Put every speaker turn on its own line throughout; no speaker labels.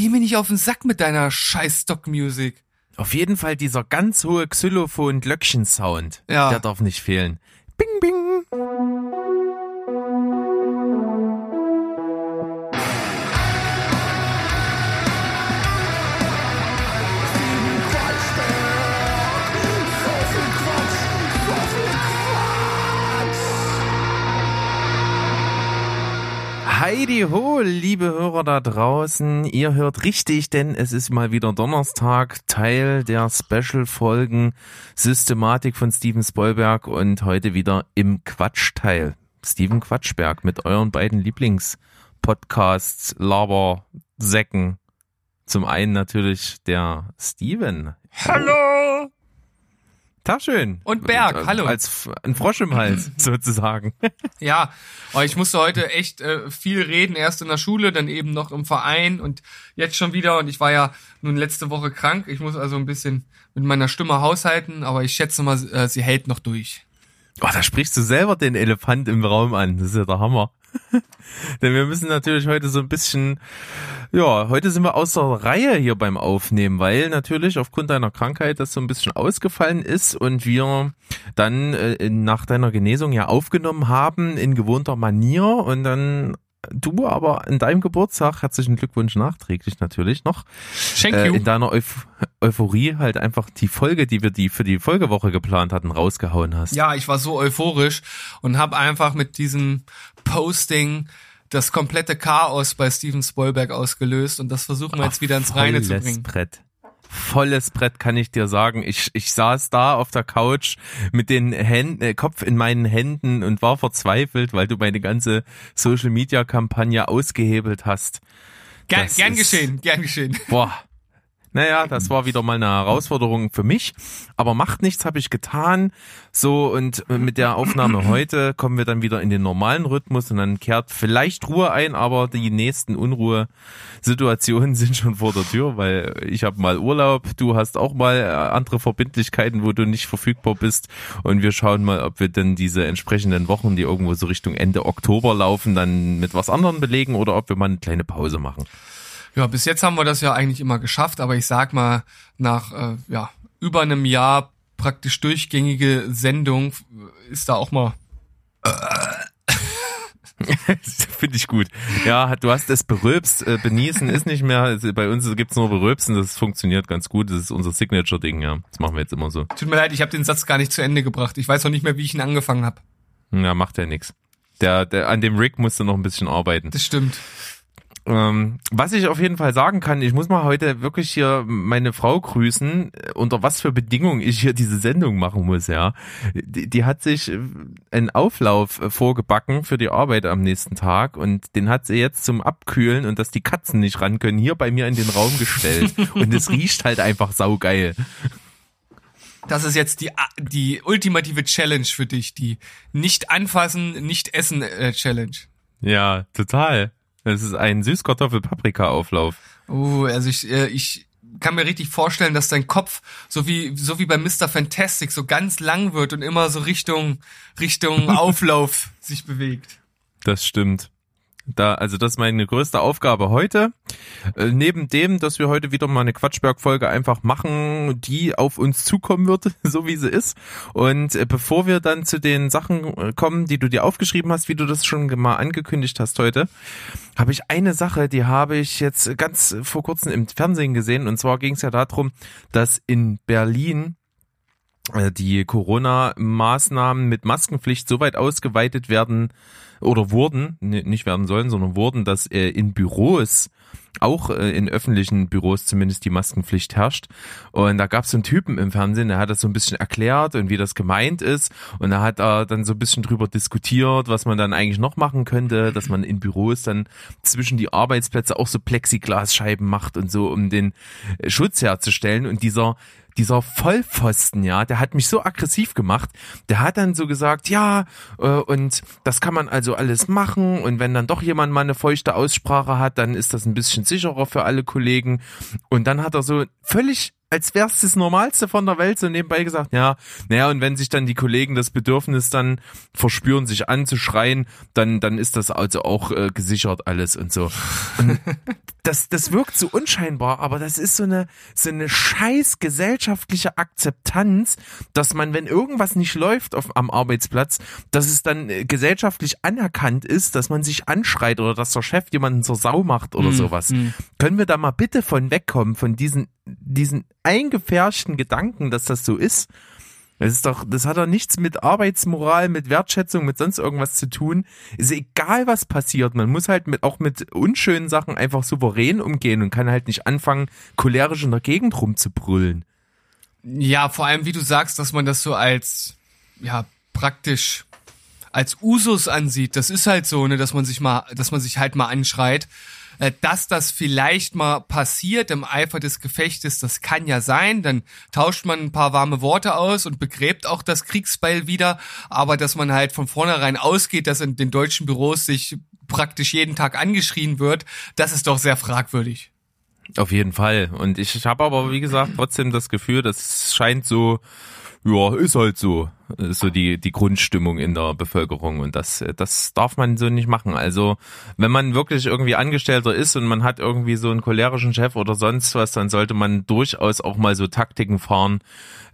geh mir nicht auf den Sack mit deiner scheiß Stock-Music.
Auf jeden Fall dieser ganz hohe Xylophon-Glöckchen-Sound.
Ja.
Der darf nicht fehlen. Bing, bing. Heidi ho, liebe Hörer da draußen. Ihr hört richtig, denn es ist mal wieder Donnerstag, Teil der Special-Folgen Systematik von Steven Spoilberg und heute wieder im Quatschteil. Steven Quatschberg mit euren beiden Lieblingspodcasts, Laber, Zum einen natürlich der Steven.
Hallo!
Tag schön.
Und Berg, hallo.
Als ein Frosch im Hals, sozusagen.
Ja, aber ich musste heute echt äh, viel reden, erst in der Schule, dann eben noch im Verein und jetzt schon wieder. Und ich war ja nun letzte Woche krank. Ich muss also ein bisschen mit meiner Stimme haushalten, aber ich schätze mal, äh, sie hält noch durch.
Oh, da sprichst du selber den Elefant im Raum an. Das ist ja der Hammer. Denn wir müssen natürlich heute so ein bisschen, ja, heute sind wir außer Reihe hier beim Aufnehmen, weil natürlich aufgrund deiner Krankheit das so ein bisschen ausgefallen ist und wir dann äh, nach deiner Genesung ja aufgenommen haben in gewohnter Manier und dann du aber in deinem Geburtstag, herzlichen Glückwunsch nachträglich natürlich noch,
Thank
äh,
you.
in deiner Euph Euphorie halt einfach die Folge, die wir die für die Folgewoche geplant hatten, rausgehauen hast.
Ja, ich war so euphorisch und habe einfach mit diesem Posting das komplette Chaos bei Steven Spoilberg ausgelöst und das versuchen wir jetzt wieder ins Reine zu bringen.
Brett. Volles Brett kann ich dir sagen. Ich, ich saß da auf der Couch mit den Händen, äh, Kopf in meinen Händen und war verzweifelt, weil du meine ganze Social Media Kampagne ausgehebelt hast.
Gern,
Das
gern
ist-
geschehen, gern geschehen.
Boah. Naja, das war wieder mal eine Herausforderung für mich. Aber macht nichts, habe ich getan. So, und mit der Aufnahme heute kommen wir dann wieder in den normalen Rhythmus und dann kehrt vielleicht Ruhe ein, aber die nächsten Unruhesituationen sind schon vor der Tür, weil ich habe mal Urlaub, du hast auch mal äh, andere Verbindlichkeiten, wo du nicht verfügbar bist. Und wir schauen mal, ob wir denn diese entsprechenden Wochen, die irgendwo so Richtung Ende Oktober laufen, dann mit was anderem belegen oder ob wir mal eine kleine Pause machen.
Ja, bis jetzt haben wir das ja eigentlich immer geschafft, aber ich sag mal, nach äh, ja, über einem Jahr praktisch durchgängige Sendung äh, ist da auch mal.
Finde ich gut. Ja, du hast es berülpst. Äh, Benießen ist nicht mehr. Also Bei uns gibt's nur berülpsen. Das funktioniert ganz gut. Das ist unser Signature-Ding, ja. Das machen wir jetzt immer so.
Tut mir leid, ich habe den Satz gar nicht zu Ende gebracht. Ich weiß auch nicht mehr, wie ich ihn angefangen habe.
Ja, macht ja nix. Der, der, an dem Rig musst du noch ein bisschen arbeiten.
Das stimmt.
Ähm, was ich auf jeden Fall sagen kann, ich muss mal heute wirklich hier meine Frau grüßen, äh, unter was für Bedingungen ich hier diese Sendung machen muss, ja. Die, die hat sich äh, einen Auflauf äh, vorgebacken für die Arbeit am nächsten Tag und den hat sie jetzt zum Abkühlen und dass die Katzen nicht ran können, hier bei mir in den Raum gestellt. und es riecht halt einfach saugeil.
Das ist jetzt die, die ultimative Challenge für dich, die nicht anfassen, nicht essen äh, Challenge.
Ja, total. Das ist ein Süßkartoffel-Paprika-Auflauf.
Oh, also ich, äh, ich kann mir richtig vorstellen, dass dein Kopf so wie so wie bei Mr. Fantastic so ganz lang wird und immer so Richtung Richtung Auflauf sich bewegt.
Das stimmt. Da, also das ist meine größte Aufgabe heute. Äh, neben dem, dass wir heute wieder mal eine Quatschberg-Folge einfach machen, die auf uns zukommen wird, so wie sie ist. Und äh, bevor wir dann zu den Sachen äh, kommen, die du dir aufgeschrieben hast, wie du das schon mal angekündigt hast heute, habe ich eine Sache, die habe ich jetzt ganz vor kurzem im Fernsehen gesehen. Und zwar ging es ja darum, dass in Berlin äh, die Corona-Maßnahmen mit Maskenpflicht so weit ausgeweitet werden oder wurden, nicht werden sollen, sondern wurden, dass äh, in Büros auch äh, in öffentlichen Büros zumindest die Maskenpflicht herrscht. Und da gab es so einen Typen im Fernsehen, der hat das so ein bisschen erklärt und wie das gemeint ist. Und da hat er dann so ein bisschen drüber diskutiert, was man dann eigentlich noch machen könnte, dass man in Büros dann zwischen die Arbeitsplätze auch so Plexiglasscheiben macht und so, um den äh, Schutz herzustellen. Und dieser dieser Vollpfosten, ja, der hat mich so aggressiv gemacht. Der hat dann so gesagt, ja, äh, und das kann man also alles machen. Und wenn dann doch jemand mal eine feuchte Aussprache hat, dann ist das ein bisschen sicherer für alle Kollegen. Und dann hat er so völlig als wär's das Normalste von der Welt, so nebenbei gesagt, ja, naja, und wenn sich dann die Kollegen das Bedürfnis dann verspüren, sich anzuschreien, dann, dann ist das also auch äh, gesichert alles und so. Und das, das wirkt so unscheinbar, aber das ist so eine, so eine scheiß gesellschaftliche Akzeptanz, dass man, wenn irgendwas nicht läuft auf, am Arbeitsplatz, dass es dann äh, gesellschaftlich anerkannt ist, dass man sich anschreit oder dass der Chef jemanden zur Sau macht oder
Mm,
sowas.
mm.
Können wir da mal bitte von wegkommen, von diesen, diesen eingefärschten Gedanken, dass das so ist? Das ist doch, das hat doch nichts mit Arbeitsmoral, mit Wertschätzung, mit sonst irgendwas zu tun. Ist egal, was passiert. Man muss halt mit, auch mit unschönen Sachen einfach souverän umgehen und kann halt nicht anfangen, cholerisch in der Gegend rumzubrüllen.
Ja, vor allem, wie du sagst, dass man das so als, ja, praktisch als Usus ansieht. Das ist halt so, ne, dass man sich mal, dass man sich halt mal anschreit. Äh, Dass das vielleicht mal passiert im Eifer des Gefechtes, das kann ja sein. Dann tauscht man ein paar warme Worte aus und begräbt auch das Kriegsbeil wieder. Aber dass man halt von vornherein ausgeht, dass in den deutschen Büros sich praktisch jeden Tag angeschrien wird, das ist doch sehr fragwürdig.
Auf jeden Fall. Und ich habe aber, wie gesagt, trotzdem das Gefühl, das scheint so, ja, ist halt so, ist so die, die Grundstimmung in der Bevölkerung. Und das, das darf man so nicht machen. Also, wenn man wirklich irgendwie Angestellter ist und man hat irgendwie so einen cholerischen Chef oder sonst was, dann sollte man durchaus auch mal so Taktiken fahren,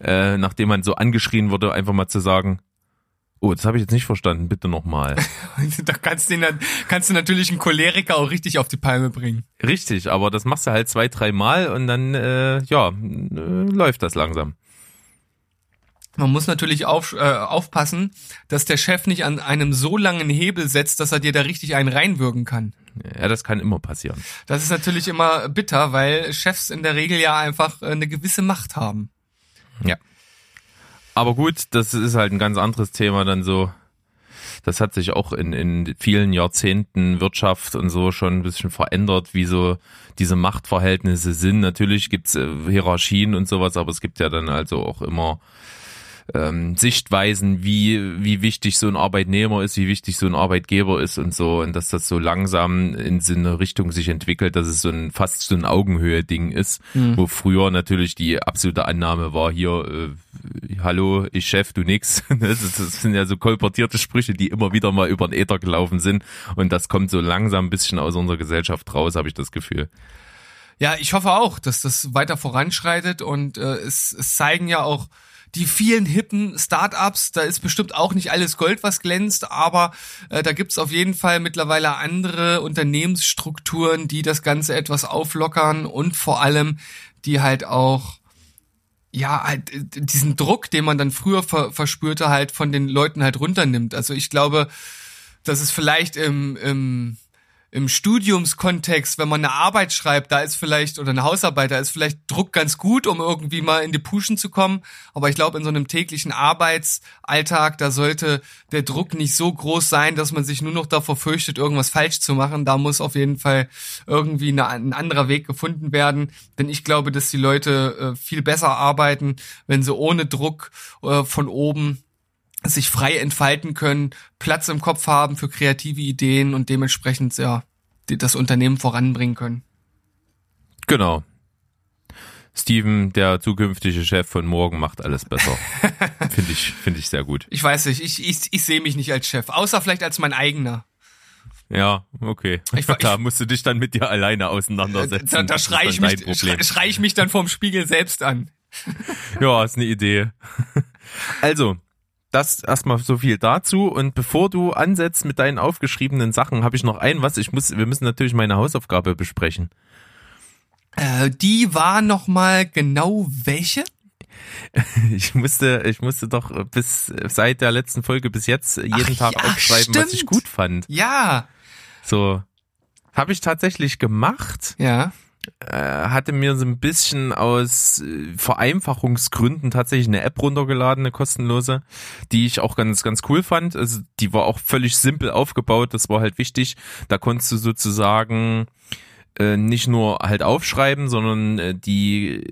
äh, nachdem man so angeschrien wurde, einfach mal zu sagen, oh, das habe ich jetzt nicht verstanden, bitte nochmal.
da kannst du, den, kannst du natürlich einen Choleriker auch richtig auf die Palme bringen.
Richtig, aber das machst du halt zwei, drei Mal und dann, äh, ja, äh, läuft das langsam.
Man muss natürlich auf, äh, aufpassen, dass der Chef nicht an einem so langen Hebel setzt, dass er dir da richtig einen reinwürgen kann.
Ja, das kann immer passieren.
Das ist natürlich immer bitter, weil Chefs in der Regel ja einfach äh, eine gewisse Macht haben.
Ja. Aber gut, das ist halt ein ganz anderes Thema dann so. Das hat sich auch in, in vielen Jahrzehnten Wirtschaft und so schon ein bisschen verändert, wie so diese Machtverhältnisse sind. Natürlich gibt's äh, Hierarchien und sowas, aber es gibt ja dann also auch immer ähm, Sichtweisen, wie, wie wichtig so ein Arbeitnehmer ist, wie wichtig so ein Arbeitgeber ist und so, und dass das so langsam in so eine Richtung sich entwickelt, dass es so ein fast so ein Augenhöhe-Ding ist,
Mhm.
wo früher natürlich die absolute Annahme war, hier, äh, hallo, ich Chef, du nix. Das, ist, das sind ja so kolportierte Sprüche, die immer wieder mal über den Äther gelaufen sind, und das kommt so langsam ein bisschen aus unserer Gesellschaft raus, habe ich das Gefühl.
Ja, ich hoffe auch, dass das weiter voranschreitet und äh, es, es zeigen ja auch die vielen hippen Startups, da ist bestimmt auch nicht alles Gold, was glänzt, aber äh, da gibt's auf jeden Fall mittlerweile andere Unternehmensstrukturen, die das Ganze etwas auflockern und vor allem, die halt auch ja, halt äh, diesen Druck, den man dann früher ver verspürte, halt von den Leuten halt runternimmt. Also ich glaube, dass es vielleicht im, im im Studiumskontext, wenn man eine Arbeit schreibt, da ist vielleicht, oder eine Hausarbeit, da ist vielleicht Druck ganz gut, um irgendwie mal in die Puschen zu kommen. Aber ich glaube, in so einem täglichen Arbeitsalltag, da sollte der Druck nicht so groß sein, dass man sich nur noch davor fürchtet, irgendwas falsch zu machen. Da muss auf jeden Fall irgendwie eine, ein anderer Weg gefunden werden. Denn ich glaube, dass die Leute äh, viel besser arbeiten, wenn sie ohne Druck äh, von oben sich frei entfalten können, Platz im Kopf haben für kreative Ideen und dementsprechend ja das Unternehmen voranbringen können.
Genau. Steven, der zukünftige Chef von morgen, macht alles besser. finde ich, finde ich sehr gut.
Ich weiß nicht, ich, ich, ich sehe mich nicht als Chef, außer vielleicht als mein eigener.
Ja, okay.
Ich
da musst du dich dann mit dir alleine auseinandersetzen.
Da, da
Das ist
schrei
dann
ich, mich, schrei, schrei ich mich dann vorm Spiegel selbst an.
Ja, ist eine Idee. Also, das erstmal so viel dazu. Und bevor du ansetzt mit deinen aufgeschriebenen Sachen, habe ich noch ein was. Ich muss, wir müssen natürlich meine Hausaufgabe besprechen.
Äh, die war noch mal genau welche?
Ich musste, ich musste doch bis seit der letzten Folge bis jetzt jeden
Ach
Tag
ja,
aufschreiben, was ich
stimmt.
gut fand.
Ja,
So habe ich tatsächlich gemacht.
ja.
Äh, hatte mir so ein bisschen aus äh, Vereinfachungsgründen tatsächlich eine App runtergeladen, eine kostenlose, die ich auch ganz, ganz cool fand. Also die war auch völlig simpel aufgebaut, das war halt wichtig. Da konntest du sozusagen nicht nur halt aufschreiben, sondern äh, die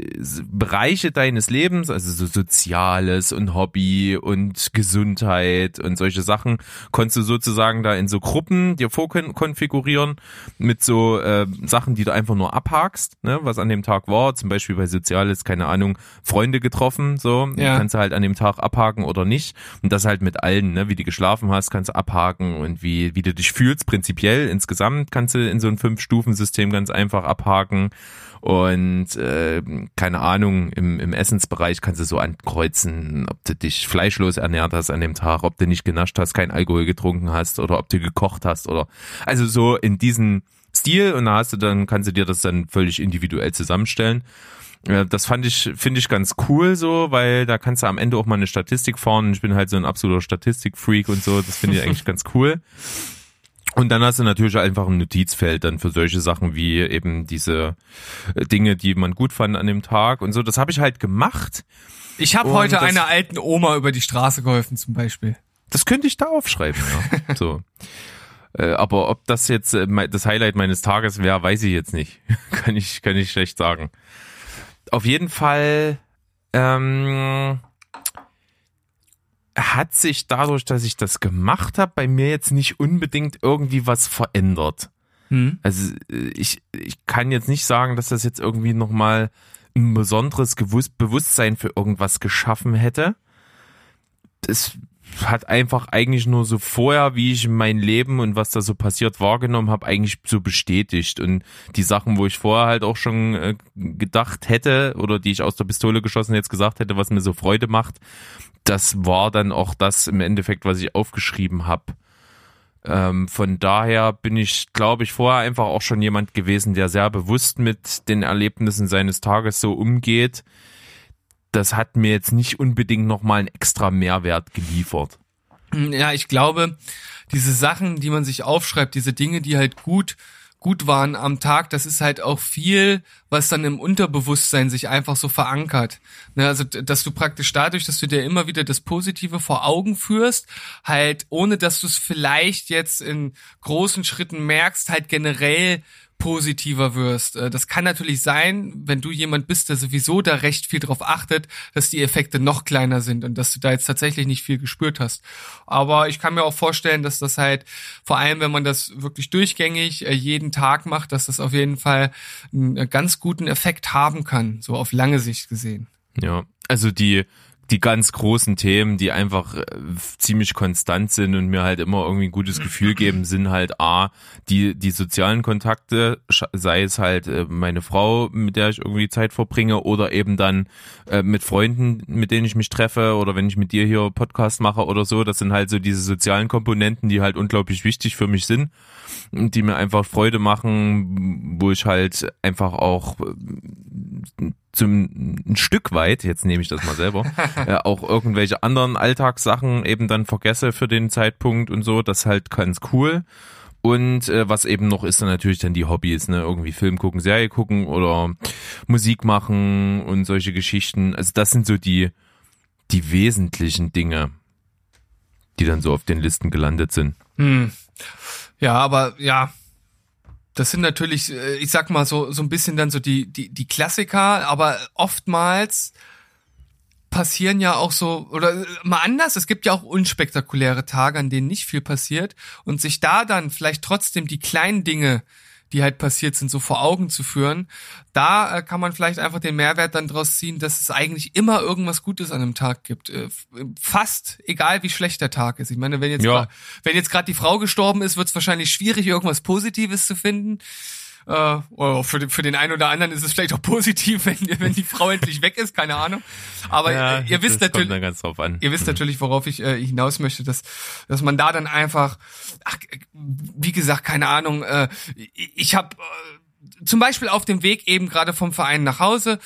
Bereiche deines Lebens, also so Soziales und Hobby und Gesundheit und solche Sachen, konntest du sozusagen da in so Gruppen dir vorkonfigurieren mit so äh, Sachen, die du einfach nur abhakst, ne, was an dem Tag war. Zum Beispiel bei Soziales, keine Ahnung, Freunde getroffen, so ja. kannst du halt an dem Tag abhaken oder nicht. Und das halt mit allen, ne, wie du geschlafen hast, kannst du abhaken und wie wie du dich fühlst prinzipiell insgesamt kannst du in so ein fünf Stufen System ganz einfach abhaken. Und äh, keine Ahnung, im, im Essensbereich kannst du so ankreuzen, ob du dich fleischlos ernährt hast an dem Tag, ob du nicht genascht hast, kein Alkohol getrunken hast oder ob du gekocht hast oder also so in diesen Stil und da hast du dann, kannst du dir das dann völlig individuell zusammenstellen. Äh, das fand ich, finde ich ganz cool so, weil da kannst du am Ende auch mal eine Statistik fahren. Ich bin halt so ein absoluter Statistikfreak und so. Das finde ich eigentlich ganz cool. Und dann hast du natürlich einfach ein Notizfeld dann für solche Sachen wie eben diese äh, Dinge, die man gut fand an dem Tag und so. Das habe ich halt gemacht.
Ich habe heute einer alten Oma über die Straße geholfen zum Beispiel.
Das könnte ich da aufschreiben, ja. so. Äh, aber ob das jetzt äh, das Highlight meines Tages wäre, weiß ich jetzt nicht. kann ich kann ich schlecht sagen. Auf jeden Fall ähm, hat sich dadurch, dass ich das gemacht habe, bei mir jetzt nicht unbedingt irgendwie was verändert. Hm. Also äh, ich, ich kann jetzt nicht sagen, dass das jetzt irgendwie nochmal ein besonderes Bewusstsein für irgendwas geschaffen hätte. Das hat einfach eigentlich nur so vorher, wie ich mein Leben und was da so passiert wahrgenommen habe, eigentlich so bestätigt. Und die Sachen, wo ich vorher halt auch schon äh, gedacht hätte oder die ich aus der Pistole geschossen jetzt gesagt hätte, was mir so Freude macht, das war dann auch das im Endeffekt, was ich aufgeschrieben habe. Ähm, von daher bin ich, glaube ich, vorher einfach auch schon jemand gewesen, der sehr bewusst mit den Erlebnissen seines Tages so umgeht. Das hat mir jetzt nicht unbedingt nochmal einen extra Mehrwert geliefert.
Ja, ich glaube, diese Sachen, die man sich aufschreibt, diese Dinge, die halt gut gut waren am Tag, das ist halt auch viel, was dann im Unterbewusstsein sich einfach so verankert. Ne, also, dass du praktisch dadurch, dass du dir immer wieder das Positive vor Augen führst, halt, ohne dass du es vielleicht jetzt in großen Schritten merkst, halt generell positiver wirst. Äh, das kann natürlich sein, wenn du jemand bist, der sowieso da recht viel drauf achtet, dass die Effekte noch kleiner sind und dass du da jetzt tatsächlich nicht viel gespürt hast. Aber ich kann mir auch vorstellen, dass das halt, vor allem wenn man das wirklich durchgängig äh, jeden Tag macht, dass das auf jeden Fall einen äh, ganz guten Effekt haben kann, so auf lange Sicht gesehen.
Ja, also die die ganz großen Themen, die einfach äh, ziemlich konstant sind und mir halt immer irgendwie ein gutes Gefühl geben, sind halt A, die, die sozialen Kontakte, sei es halt äh, meine Frau, mit der ich irgendwie Zeit verbringe oder eben dann äh, mit Freunden, mit denen ich mich treffe oder wenn ich mit dir hier Podcast mache oder so. Das sind halt so diese sozialen Komponenten, die halt unglaublich wichtig für mich sind die mir einfach Freude machen, wo ich halt einfach auch zum ein Stück weit, jetzt nehme ich das mal selber, äh, auch irgendwelche anderen Alltagssachen eben dann vergesse für den Zeitpunkt und so, das ist halt ganz cool. Und äh, was eben noch ist dann natürlich dann die Hobbys, ne, irgendwie Film gucken, Serie gucken oder Musik machen und solche Geschichten. Also das sind so die die wesentlichen Dinge, die dann so auf den Listen gelandet sind.
Hm. Ja, aber ja, das sind natürlich, äh, ich sag mal so so ein bisschen dann so die die die Klassiker, aber oftmals passieren ja auch so oder äh, mal anders, es gibt ja auch unspektakuläre Tage, an denen nicht viel passiert und sich da dann vielleicht trotzdem die kleinen Dinge die halt passiert sind, so vor Augen zu führen. Da äh, kann man vielleicht einfach den Mehrwert dann draus ziehen, dass es eigentlich immer irgendwas Gutes an einem Tag gibt. Äh, fast egal, wie schlecht der Tag ist. Ich meine, wenn jetzt, ja. wenn jetzt gerade die Frau gestorben ist, wird es wahrscheinlich schwierig, irgendwas Positives zu finden. Äh, oh, für, den, für den einen oder anderen ist es vielleicht auch positiv, wenn, wenn die Frau endlich weg ist, keine Ahnung. Aber ja, äh, ihr wisst natürlich, ihr wisst mhm. natürlich, worauf ich äh, hinaus möchte, dass, dass man da dann einfach, ach, wie gesagt, keine Ahnung, äh, ich habe äh, zum Beispiel auf dem Weg eben gerade vom Verein nach Hause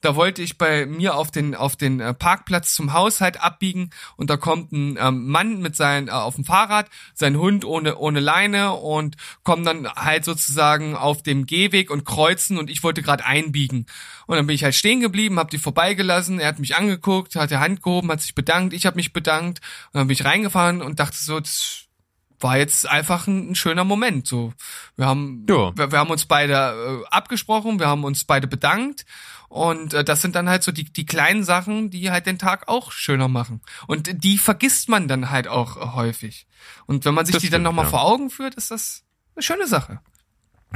da wollte ich bei mir auf den auf den äh, Parkplatz zum Haus halt abbiegen und da kommt ein ähm, Mann mit seinem äh, auf dem Fahrrad, sein Hund ohne ohne Leine und kommen dann halt sozusagen auf dem Gehweg und kreuzen und ich wollte gerade einbiegen und dann bin ich halt stehen geblieben, habe die vorbeigelassen, er hat mich angeguckt, hat die Hand gehoben, hat sich bedankt, ich habe mich bedankt und dann bin ich reingefahren und dachte so, das war jetzt einfach ein, ein schöner Moment. So, wir haben,
Ja.
wir, wir haben uns beide äh, abgesprochen, wir haben uns beide bedankt und äh, das sind dann halt so die die kleinen Sachen, die halt den Tag auch schöner machen. Und die vergisst man dann halt auch äh, häufig. Und wenn man sich
Das
die dann
stimmt,
nochmal
ja.
vor Augen führt, ist das eine schöne Sache.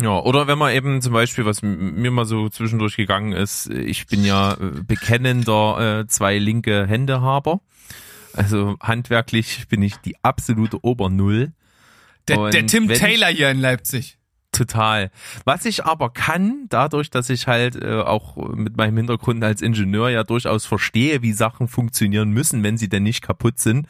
Ja, oder wenn man eben zum Beispiel, was mir mal so zwischendurch gegangen ist, ich bin ja äh, bekennender äh, zwei linke Händehaber. Also handwerklich bin ich die absolute Obernull.
Der, der Tim
wenn ich-
Taylor hier in Leipzig.
Total. Was ich aber kann, dadurch, dass ich halt äh, auch mit meinem Hintergrund als Ingenieur ja durchaus verstehe, wie Sachen funktionieren müssen, wenn sie denn nicht kaputt sind,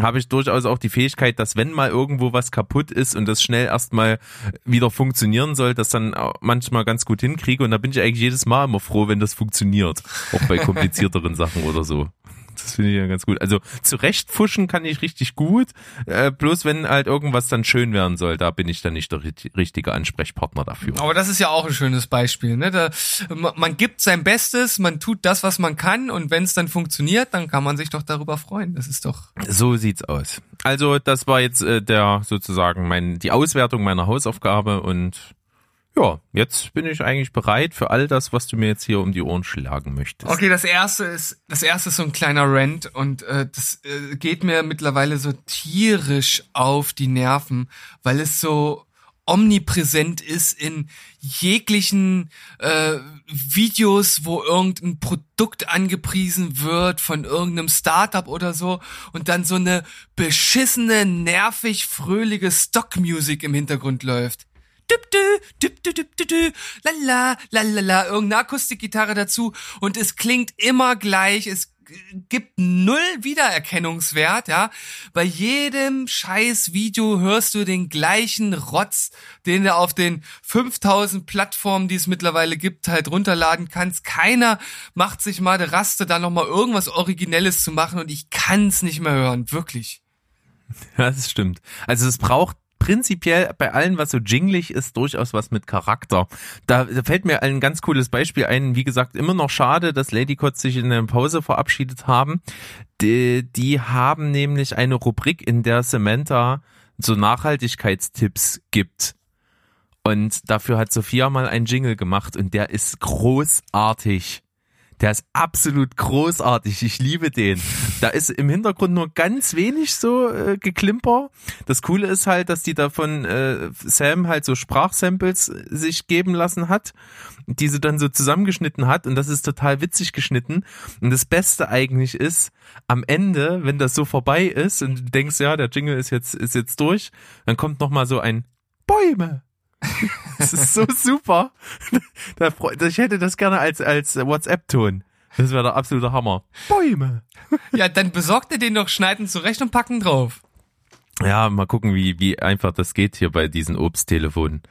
habe ich durchaus auch die Fähigkeit, dass wenn mal irgendwo was kaputt ist und das schnell erstmal wieder funktionieren soll, das dann manchmal ganz gut hinkriege. Und da bin ich eigentlich jedes Mal immer froh, wenn das funktioniert. Auch bei komplizierteren Sachen oder so. Das finde ich ja ganz gut. Also zurechtfuschen kann ich richtig gut. Äh, bloß wenn halt irgendwas dann schön werden soll, da bin ich dann nicht der ri- richtige Ansprechpartner dafür.
Aber das ist ja auch ein schönes Beispiel. Ne? Da, man, man gibt sein Bestes, man tut das, was man kann und wenn es dann funktioniert, dann kann man sich doch darüber freuen. Das ist doch.
So sieht's aus. Also das war jetzt äh, der sozusagen mein die Auswertung meiner Hausaufgabe und ja, jetzt bin ich eigentlich bereit für all das, was du mir jetzt hier um die Ohren schlagen möchtest.
Okay, das erste ist, das erste ist so ein kleiner Rant und äh, das äh, geht mir mittlerweile so tierisch auf die Nerven, weil es so omnipräsent ist in jeglichen äh, Videos, wo irgendein Produkt angepriesen wird von irgendeinem Startup oder so und dann so eine beschissene, nervig fröhliche Stockmusik im Hintergrund läuft. Düp, dü, düp, dü, düp, dü, dü, lala, lalala, irgendeine Akustikgitarre dazu und es klingt immer gleich, es gibt null Wiedererkennungswert, ja. Bei jedem scheiß Video hörst du den gleichen Rotz, den du auf den 5000 Plattformen, die es mittlerweile gibt, halt runterladen kannst. Keiner macht sich mal der Raste, da nochmal irgendwas Originelles zu machen und ich kann's nicht mehr hören, wirklich.
Das stimmt. Also es braucht prinzipiell bei allem, was so jinglig ist, durchaus was mit Charakter. Da, fällt mir ein ganz cooles Beispiel ein. Wie gesagt, immer noch schade, dass Lady Kotz sich in der Pause verabschiedet haben. Die, die haben nämlich eine Rubrik, in der Samantha so Nachhaltigkeitstipps gibt. Und dafür hat Sophia mal einen Jingle gemacht und der ist großartig. Der ist absolut großartig. Ich liebe den. Da ist im Hintergrund nur ganz wenig so äh, geklimper. Das Coole ist halt, dass die davon äh, Sam halt so Sprachsamples äh, sich geben lassen hat, die sie dann so zusammengeschnitten hat und das ist total witzig geschnitten. Und das Beste eigentlich ist, am Ende, wenn das so vorbei ist und du denkst, ja, der Jingle ist jetzt ist jetzt durch, dann kommt noch mal so ein Bäume. Das ist so super. Ich hätte das gerne als, als WhatsApp-Ton. Das wäre der absolute Hammer. Bäume.
Ja, dann besorgt ihr den doch, schneiden zurecht und packen drauf.
Ja, mal gucken, wie, wie einfach das geht hier bei diesen Obsttelefonen.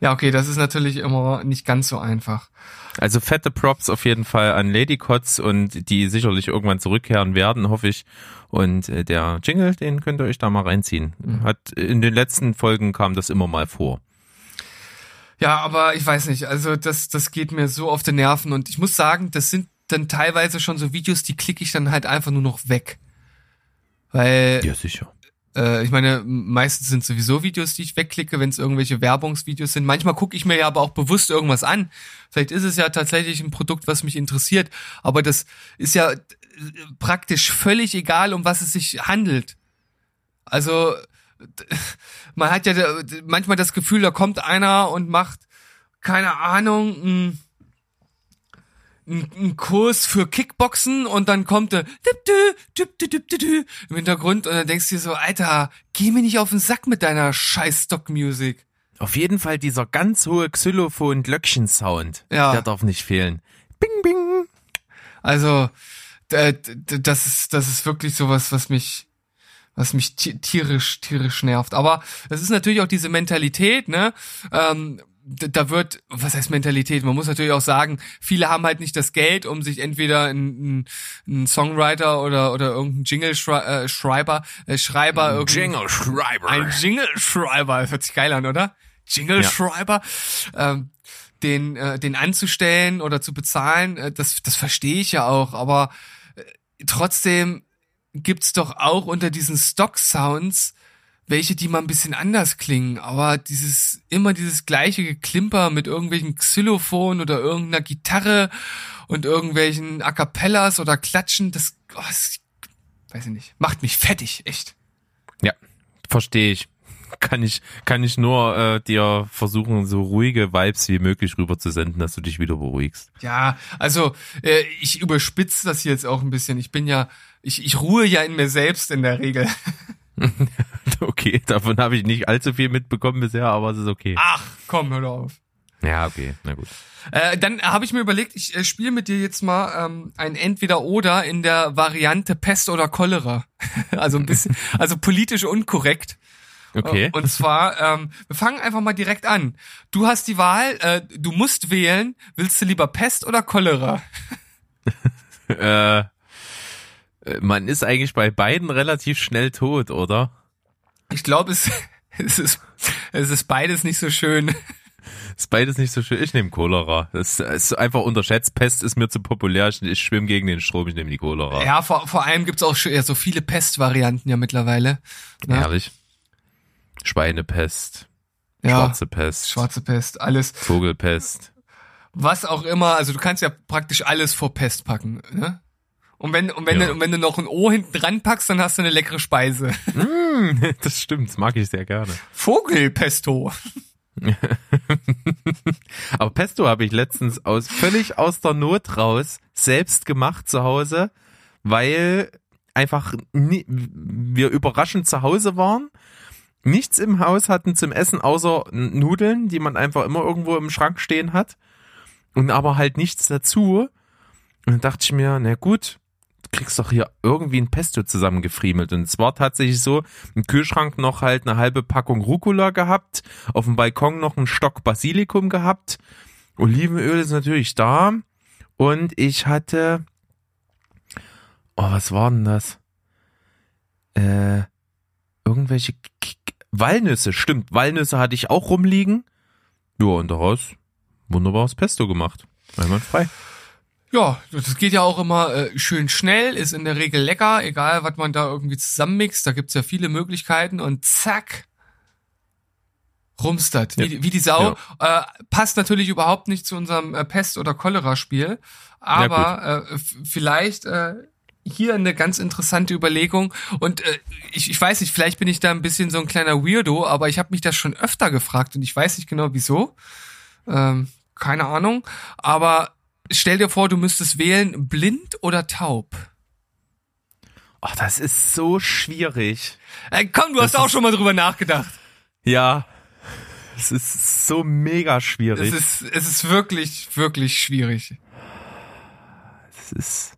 Ja, okay, das ist natürlich immer nicht ganz so einfach.
Also fette Props auf jeden Fall an Lady Kotz und die sicherlich irgendwann zurückkehren werden, hoffe ich. Und äh, der Jingle, den könnt ihr euch da mal reinziehen. Hat in den letzten Folgen kam das immer mal vor.
Ja, aber ich weiß nicht, also das, das geht mir so auf die Nerven und ich muss sagen, das sind dann teilweise schon so Videos, die klicke ich dann halt einfach nur noch weg. Weil,
Ja, sicher.
äh, ich meine, meistens sind sowieso Videos, die ich wegklicke, wenn es irgendwelche Werbungsvideos sind. Manchmal gucke ich mir ja aber auch bewusst irgendwas an. Vielleicht ist es ja tatsächlich ein Produkt, was mich interessiert, aber das ist ja praktisch völlig egal, um was es sich handelt. Also man hat ja manchmal das Gefühl, da kommt einer und macht keine Ahnung einen einen Kurs für Kickboxen und dann kommt der im Hintergrund und dann denkst du dir so, Alter, geh mir nicht auf den Sack mit deiner scheiß Stockmusik.
Auf jeden Fall dieser ganz hohe Xylophon-Glöckchen-Sound.
Ja.
Der darf nicht fehlen. Bing, bing.
Also das ist das ist wirklich sowas, was mich was mich ti- tierisch tierisch nervt. Aber es ist natürlich auch diese Mentalität, ne? Ähm, da wird, was heißt Mentalität? Man muss natürlich auch sagen, viele haben halt nicht das Geld, um sich entweder einen, einen Songwriter oder oder irgendeinen Jingle -Schrei äh, Schreiber äh, Schreiber irgendein-
Schreiber.
ein Jingle-Schreiber, das hört sich geil an, oder? Jingle-Schreiber, ähm, den, äh, den anzustellen oder zu bezahlen, äh, das, das verstehe ich ja auch, aber äh, trotzdem gibt's doch auch unter diesen Stock-Sounds welche, die mal ein bisschen anders klingen, aber dieses, immer dieses gleiche Geklimper mit irgendwelchen Xylophon oder irgendeiner Gitarre und irgendwelchen A Cappellas oder Klatschen, das, oh, das weiß ich nicht, macht mich fettig, echt.
Ja, verstehe ich. Kann ich, kann ich nur äh, dir versuchen, so ruhige Vibes wie möglich rüber zu senden, dass du dich wieder beruhigst.
Ja, also äh, ich überspitze das jetzt auch ein bisschen. Ich bin ja, ich, ich ruhe ja in mir selbst in der Regel.
okay, davon habe ich nicht allzu viel mitbekommen bisher, aber es ist okay.
Ach, komm, hör auf.
Ja, okay, na gut.
Äh, dann habe ich mir überlegt, ich äh, spiele mit dir jetzt mal ähm, ein Entweder-Oder in der Variante Pest oder Cholera. also ein bisschen, also politisch unkorrekt.
Okay.
Äh, und zwar, ähm, wir fangen einfach mal direkt an. Du hast die Wahl, äh, du musst wählen, willst du lieber Pest oder Cholera?
äh, man ist eigentlich bei beiden relativ schnell tot, oder?
Ich glaube, es, es, ist, es ist beides nicht so schön.
Ist beides nicht so schön. Ich nehme Cholera. Das ist einfach unterschätzt. Pest ist mir zu populär. Ich, ich schwimme gegen den Strom. Ich nehme die Cholera.
Ja, vor, vor allem gibt's auch ja, so viele Pestvarianten ja mittlerweile. Ne?
Herrlich. Schweinepest.
Ja,
Schwarze Pest.
Schwarze Pest, alles.
Vogelpest.
Was auch immer. Also du kannst ja praktisch alles vor Pest packen. Ne? Und wenn, und wenn,
Ja.
du, und wenn du noch ein O hinten dran packst, dann hast du eine leckere Speise.
Mm, das stimmt. Das mag ich sehr gerne.
Vogelpesto.
Aber Pesto habe ich letztens aus völlig aus der Not raus selbst gemacht zu Hause, weil einfach nie, wir überraschend zu Hause waren, nichts im Haus hatten zum Essen außer Nudeln, die man einfach immer irgendwo im Schrank stehen hat und aber halt nichts dazu. Und dann dachte ich mir, na gut, du kriegst doch hier irgendwie ein Pesto zusammengefriemelt. Und es war tatsächlich so, im Kühlschrank noch halt eine halbe Packung Rucola gehabt, auf dem Balkon noch einen Stock Basilikum gehabt, Olivenöl ist natürlich da und ich hatte, oh, was war denn das? Äh, irgendwelche Walnüsse, stimmt, Walnüsse hatte ich auch rumliegen. Ja, und daraus wunderbares Pesto gemacht. Einwandfrei.
Ja, das geht ja auch immer äh, schön schnell, ist in der Regel lecker, egal was man da irgendwie zusammenmixt. Da gibt's ja viele Möglichkeiten und zack, rumstert, wie,
Ja.
wie die Sau. Äh, passt natürlich überhaupt nicht zu unserem äh, Pest- oder Cholera-Spiel, aber äh, f- vielleicht äh, hier eine ganz interessante Überlegung. Und äh, ich, ich weiß nicht, vielleicht bin ich da ein bisschen so ein kleiner Weirdo, aber ich habe mich das schon öfter gefragt und ich weiß nicht genau wieso. Ähm, keine Ahnung. Aber stell dir vor, du müsstest wählen, blind oder taub.
Oh, das ist so schwierig.
Äh, komm, du hast
Das
auch
ist-
schon mal drüber nachgedacht.
Ja. Es ist so mega
Es
schwierig.
ist, es ist wirklich, wirklich schwierig.
Es ist.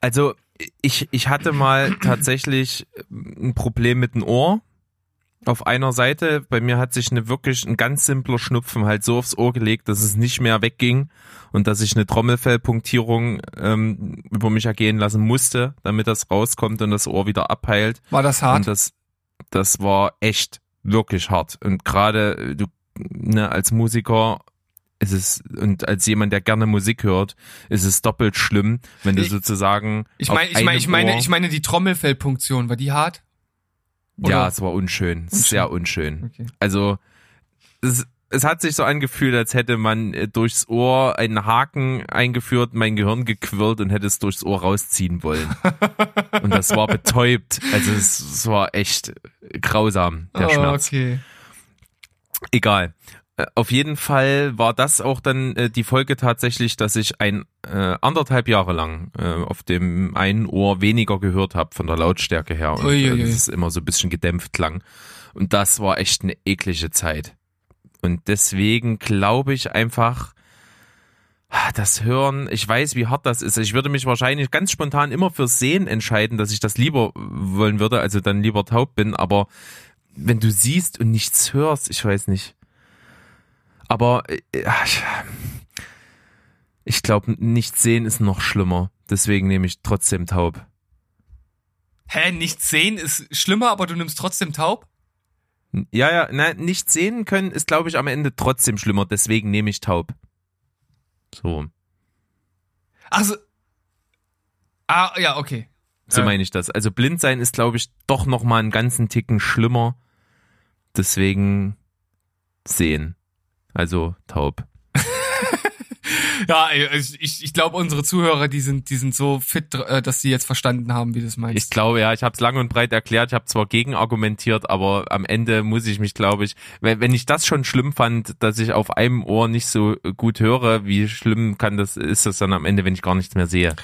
Also, ich, ich hatte mal tatsächlich ein Problem mit dem Ohr. Auf einer Seite, bei mir hat sich eine wirklich ein ganz simpler Schnupfen halt so aufs Ohr gelegt, dass es nicht mehr wegging und dass ich eine Trommelfellpunktierung ähm, über mich ergehen lassen musste, damit das rauskommt und das Ohr wieder abheilt.
War das hart?
Und das, das war echt wirklich hart. Und gerade äh, du, ne, als Musiker ist es, und als jemand, der gerne Musik hört, ist es doppelt schlimm, wenn du
Ich-
sozusagen.
Ich meine, ich meine, ich meine, ich meine die Trommelfellpunktion, war die hart?
Ja,
oder?
es war unschön. Sehr unschön.
Okay.
Also, es, es hat sich so angefühlt, als hätte man äh, durchs Ohr einen Haken eingeführt, mein Gehirn gequirlt und hätte es durchs Ohr rausziehen wollen. und das war betäubt. Also, es, es war echt grausam, der
oh,
Schmerz.
okay.
Egal. Äh, Auf jeden Fall war das auch dann äh, die Folge tatsächlich, dass ich ein äh, anderthalb Jahre lang äh, auf dem einen Ohr weniger gehört habe von der Lautstärke her und äh, dass es immer so ein bisschen gedämpft klang. Und das war echt eine eklige Zeit. Und deswegen glaube ich einfach, ah, das Hören, ich weiß, wie hart das ist. Ich würde mich wahrscheinlich ganz spontan immer fürs Sehen entscheiden, dass ich das lieber wollen würde, also dann lieber taub bin. Aber wenn du siehst und nichts hörst, ich weiß nicht. Aber äh, ich, glaube, nicht sehen ist noch schlimmer. Deswegen nehme ich trotzdem taub.
Hä, nichts sehen ist schlimmer, aber du nimmst trotzdem taub?
Ja, ja, nein, nicht sehen können ist, glaube ich, am Ende trotzdem schlimmer. Deswegen nehme ich taub. So.
Also. Ah, ja, okay.
So
Ja.
meine ich das. Also blind sein ist, glaube ich, doch noch mal einen ganzen Ticken schlimmer. Deswegen sehen. Also taub.
Ja, ich, ich, glaube, unsere Zuhörer, die sind, die sind so fit, äh, dass sie jetzt verstanden haben, wie du es meinst.
Ich glaube, ja, ich habe es lang und breit erklärt, ich habe zwar gegen argumentiert, aber am Ende muss ich mich, glaube ich, wenn, wenn ich das schon schlimm fand, dass ich auf einem Ohr nicht so gut höre, wie schlimm kann das, ist das dann am Ende, wenn ich gar nichts mehr sehe.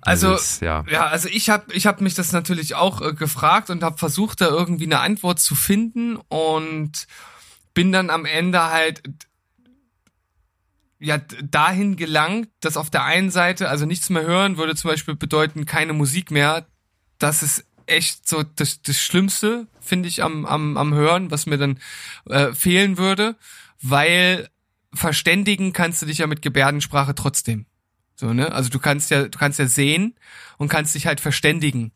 Also,
es, ja.
Ja, also ich habe ich hab mich das natürlich auch äh, gefragt und habe versucht, da irgendwie eine Antwort zu finden und bin dann am Ende halt ja dahin gelangt, dass auf der einen Seite, also nichts mehr hören würde zum Beispiel bedeuten keine Musik mehr. Das ist echt so das, das Schlimmste, finde ich, am, am, am Hören, was mir dann äh, fehlen würde, weil verständigen kannst du dich ja mit Gebärdensprache trotzdem. So, ne? Also du kannst ja, du kannst ja sehen und kannst dich halt verständigen.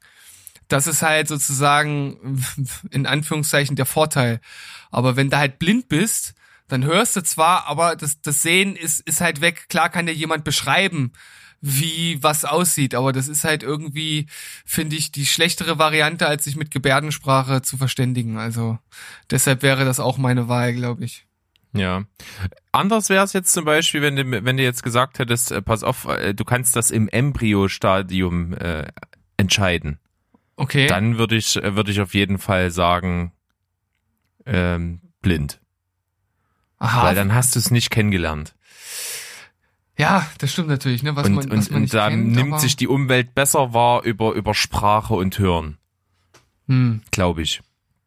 Das ist halt sozusagen in Anführungszeichen der Vorteil. Aber wenn du halt blind bist, dann hörst du zwar, aber das, das Sehen ist, ist halt weg. Klar kann dir jemand beschreiben, wie was aussieht, aber das ist halt irgendwie, finde ich, die schlechtere Variante, als sich mit Gebärdensprache zu verständigen. Also deshalb wäre das auch meine Wahl, glaube ich.
Ja. Anders wäre es jetzt zum Beispiel, wenn du, wenn du jetzt gesagt hättest, äh, pass auf, äh, du kannst das im Embryo-Stadium äh, entscheiden.
Okay.
Dann würde ich, äh, würde ich auf jeden Fall sagen, ähm, blind.
Aha.
Weil dann hast du es nicht kennengelernt.
ja, das stimmt natürlich, ne? Was
und
man, was
und,
man
und
nicht
dann
kennt,
nimmt sich die Umwelt besser wahr über, über Sprache und Hören,
Hm.
glaube ich.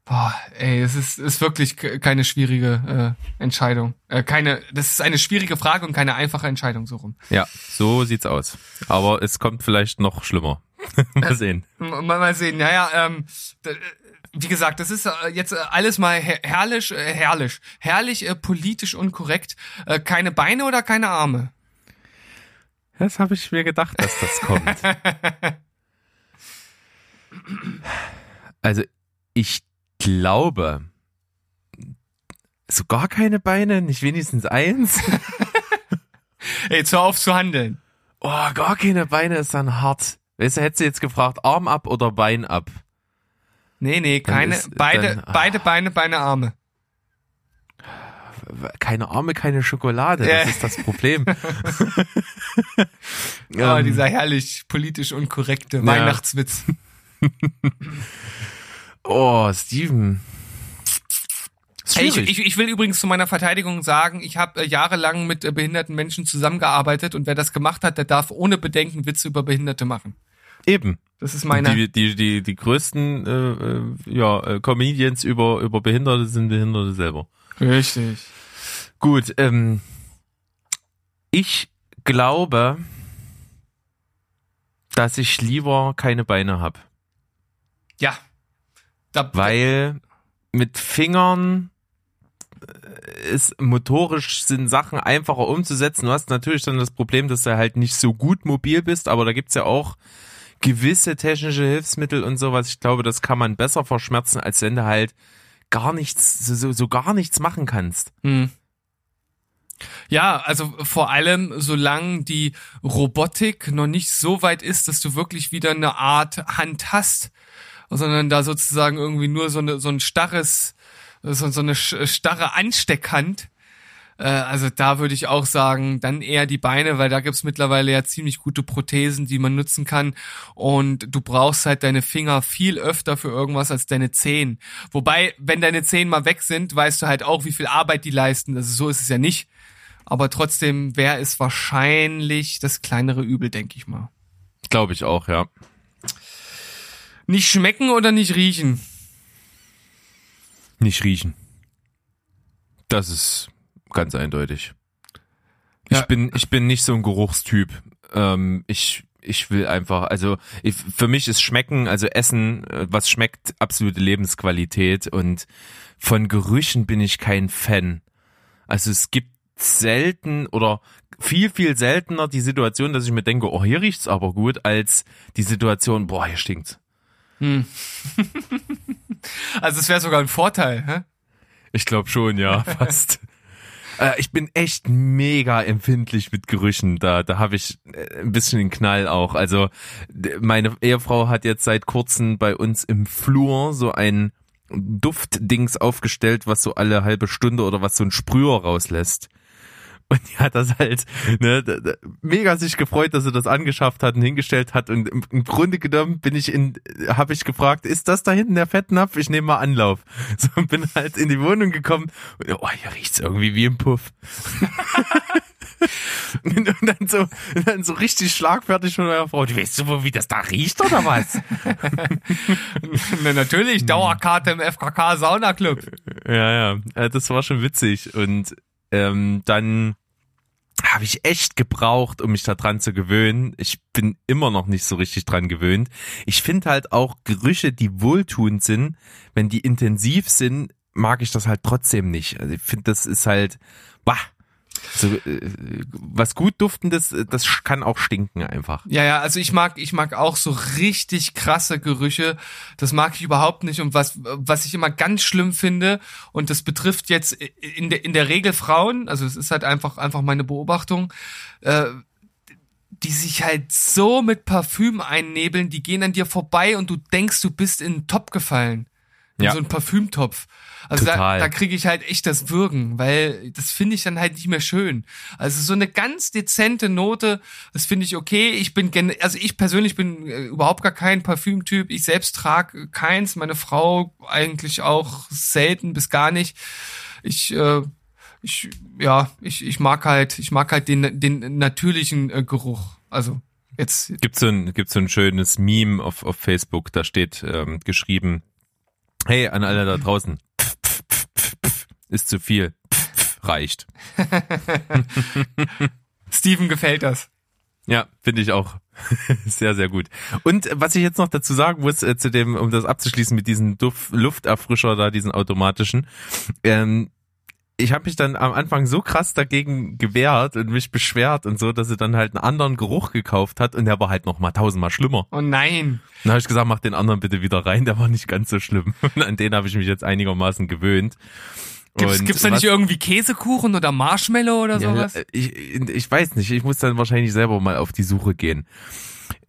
Boah, ey, es ist, ist wirklich ke- keine schwierige äh, Entscheidung. Äh, keine, das ist eine schwierige Frage und keine einfache Entscheidung so rum.
Ja, so sieht's aus. Aber es kommt vielleicht noch schlimmer. Mal sehen.
M- Mal, mal sehen. Naja, ähm, wie gesagt, das ist äh, jetzt äh, alles mal herrlich, äh, herrlich, herrlich äh, politisch unkorrekt. Keine Beine oder keine Arme?
Das habe ich mir gedacht, dass das kommt. Also ich glaube, so gar keine Beine, nicht wenigstens eins.
Ey, jetzt hör auf zu handeln.
Oh, gar keine Beine ist dann hart. Weißt du, hättest du jetzt gefragt, Arm ab oder Bein ab?
Nee, nee, keine,
ist-
beide,
dann- ah.
beide Beine, Beine, Arme.
Keine Arme, keine Schokolade,
Ja.
das ist das Problem.
Oh,
Ähm,
dieser herrlich politisch unkorrekte
Ja.
Weihnachtswitz.
oh, Steven.
Ich, ich, ich will übrigens zu meiner Verteidigung sagen, ich habe äh, jahrelang mit äh, behinderten Menschen zusammengearbeitet und wer das gemacht hat, der darf ohne Bedenken Witze über Behinderte machen.
Eben.
Das ist meine.
Die, die, die, die größten äh, äh, ja, äh, Comedians über, über Behinderte sind Behinderte selber.
Richtig.
Gut, ähm, ich glaube, dass ich lieber keine Beine habe.
Ja. Da,
Weil mit Fingern äh, ist motorisch sind Sachen einfacher umzusetzen. Du hast natürlich dann das Problem, dass du halt nicht so gut mobil bist, aber da gibt's ja auch gewisse technische Hilfsmittel und sowas. Ich glaube, das kann man besser verschmerzen, als wenn du halt gar nichts, so, so, gar nichts machen kannst.
Hm. Ja, also vor allem, solange die Robotik noch nicht so weit ist, dass du wirklich wieder eine Art Hand hast, sondern da sozusagen irgendwie nur so eine so ein starres, so, so eine starre Ansteckhand. Äh, also da würde ich auch sagen, dann eher die Beine, weil da gibt's mittlerweile ja ziemlich gute Prothesen, die man nutzen kann. Und du brauchst halt deine Finger viel öfter für irgendwas als deine Zehen. Wobei, wenn deine Zehen mal weg sind, weißt du halt auch, wie viel Arbeit die leisten. Also so ist es ja nicht. Aber trotzdem wäre es wahrscheinlich das kleinere Übel, denke ich mal.
Glaube ich auch, ja.
Nicht schmecken oder nicht riechen?
Nicht riechen. Das ist ganz eindeutig. Ich
Ja.
bin, ich bin nicht so ein Geruchstyp. Ähm, ich, ich will einfach, also ich, für mich ist Schmecken, also Essen, äh, was schmeckt, absolute Lebensqualität und von Gerüchen bin ich kein Fan. Also es gibt selten oder viel, viel seltener die Situation, dass ich mir denke, oh, hier riecht's aber gut, als die Situation, boah, hier stinkt's.
Hm. also es wäre sogar ein Vorteil, hä?
Ich glaube schon, ja, fast. Äh, ich bin echt mega empfindlich mit Gerüchen. Da, da habe ich äh, ein bisschen den Knall auch. Also meine Ehefrau hat jetzt seit kurzem bei uns im Flur so ein Duftdings aufgestellt, was so alle halbe Stunde oder was so ein Sprüher rauslässt. Und die hat das halt ne, mega sich gefreut, dass sie das angeschafft hat und hingestellt hat. Und im, im Grunde genommen bin ich in, habe ich gefragt, ist das da hinten der Fettnapf? Ich nehme mal Anlauf. So und bin halt in die Wohnung gekommen. Und, oh, hier riecht's irgendwie wie im Puff. und dann so, dann so richtig schlagfertig von meiner Frau. Du weißt du, wie das da riecht oder was?
Na, natürlich, Dauerkarte im FKK Sauna Club.
Ja, ja, äh, das war schon witzig. Und ähm, dann habe ich echt gebraucht, um mich da dran zu gewöhnen. Ich bin immer noch nicht so richtig dran gewöhnt. Ich finde halt auch Gerüche, die wohltuend sind, wenn die intensiv sind, mag ich das halt trotzdem nicht. Also ich finde, das ist halt, bah, so, äh, was gut duftendes, das kann auch stinken einfach.
Ja, ja, also ich mag, ich mag auch so richtig krasse Gerüche. Das mag ich überhaupt nicht. Und was, was ich immer ganz schlimm finde, und das betrifft jetzt in der, in der Regel Frauen, also es ist halt einfach, einfach meine Beobachtung, äh, die sich halt so mit Parfüm einnebeln, die gehen an dir vorbei und du denkst, du bist in einen Top gefallen. In ja. so einen Parfümtopf. Also Total. da, da kriege ich halt echt das Würgen, weil das finde ich dann halt nicht mehr schön. Also so eine ganz dezente Note, das finde ich okay. Ich bin, also ich persönlich bin äh, überhaupt gar kein Parfümtyp. Ich selbst trage keins, meine Frau eigentlich auch selten bis gar nicht. Ich, äh, ich, ja, ich, ich mag halt, ich mag halt den, den natürlichen äh, Geruch. Also jetzt.
Gibt so ein, gibt's so ein schönes Meme auf, auf Facebook, da steht ähm, geschrieben, hey, an alle da draußen, ist zu viel. reicht.
Steven gefällt das.
Ja, finde ich auch. sehr, sehr gut. Und was ich jetzt noch dazu sagen muss, äh, zu dem, um das abzuschließen mit diesem Duft, Lufterfrischer da, diesen automatischen, ähm, ich habe mich dann am Anfang so krass dagegen gewehrt und mich beschwert und so, dass sie dann halt einen anderen Geruch gekauft hat und der war halt noch mal tausendmal schlimmer.
Oh nein.
Dann habe ich gesagt, mach den anderen bitte wieder rein, der war nicht ganz so schlimm. Und an den habe ich mich jetzt einigermaßen gewöhnt.
Gibt's, gibt's da nicht irgendwie Käsekuchen oder Marshmallow oder sowas? Ja,
ich, ich weiß nicht, ich muss dann wahrscheinlich selber mal auf die Suche gehen.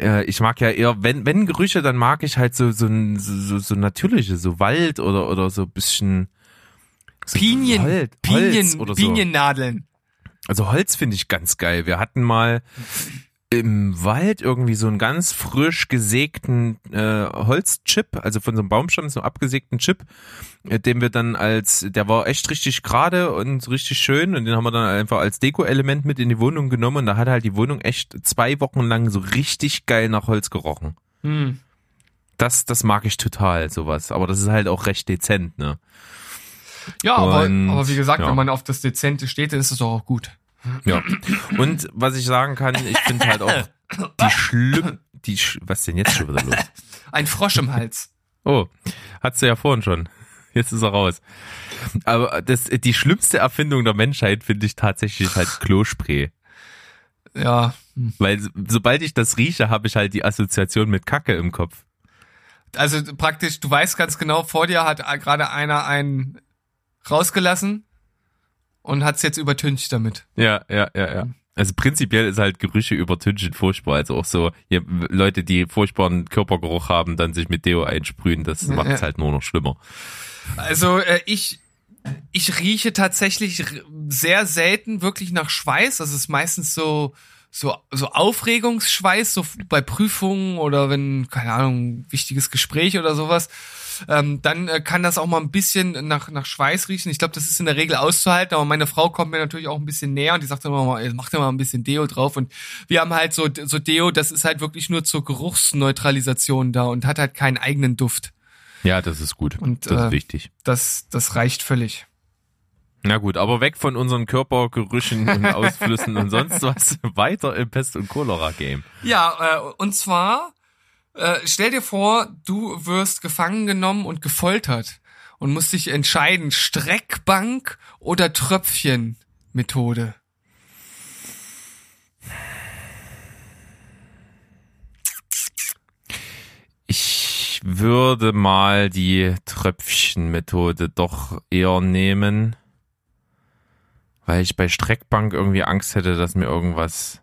Äh, ich mag ja eher, wenn, wenn Gerüche, dann mag ich halt so, so, so, so natürliche, so Wald oder, oder so bisschen,
so Pinien, Holz, Pinien, oder so. Piniennadeln.
Also Holz finde ich ganz geil. Wir hatten mal im Wald irgendwie so einen ganz frisch gesägten äh, Holzchip, also von so einem Baumstamm, so einen abgesägten Chip, äh, den wir dann als, der war echt richtig gerade und richtig schön und den haben wir dann einfach als Deko-Element mit in die Wohnung genommen und da hat halt die Wohnung echt zwei Wochen lang so richtig geil nach Holz gerochen. Hm. Das, das mag ich total, sowas. Aber das ist halt auch recht dezent, ne?
Ja, aber, aber wie gesagt, ja. wenn man auf das Dezente steht, dann ist es doch auch gut.
Ja. Und was ich sagen kann, ich finde halt auch die schlimm, die, sch was denn jetzt schon wieder los?
Ein Frosch im Hals.
Oh, hattest du ja vorhin schon. Jetzt ist er raus. Aber das, die schlimmste Erfindung der Menschheit finde ich tatsächlich halt Klospray.
Ja.
Weil sobald ich das rieche, habe ich halt die Assoziation mit Kacke im Kopf.
Also praktisch, du weißt ganz genau, vor dir hat gerade einer einen rausgelassen und hat's jetzt übertüncht damit.
Ja, ja, ja, ja. Also prinzipiell ist halt Gerüche übertünchen furchtbar. Also auch so hier, Leute, die furchtbaren Körpergeruch haben, dann sich mit Deo einsprühen, das ja, macht's ja. halt nur noch schlimmer.
Also äh, ich ich rieche tatsächlich sehr selten wirklich nach Schweiß. Das ist meistens so so so Aufregungsschweiß, so bei Prüfungen oder wenn keine Ahnung wichtiges Gespräch oder sowas ähm, dann äh, kann das auch mal ein bisschen nach, nach Schweiß riechen. Ich glaube, das ist in der Regel auszuhalten, aber meine Frau kommt mir natürlich auch ein bisschen näher und die sagt immer mal, mach dir mal ein bisschen Deo drauf. Und wir haben halt so, so Deo, das ist halt wirklich nur zur Geruchsneutralisation da und hat halt keinen eigenen Duft.
Ja, das ist gut. Und, das ist äh, wichtig.
Das, das reicht völlig.
Na gut, aber weg von unseren Körpergerüchen und Ausflüssen und sonst was. Weiter im Pest- und Cholera-Game.
Ja, äh, und zwar äh, stell dir vor, du wirst gefangen genommen und gefoltert und musst dich entscheiden, Streckbank oder Tröpfchen-Methode.
Ich würde mal die Tröpfchen-Methode doch eher nehmen. weil ich bei Streckbank irgendwie Angst hätte, dass mir irgendwas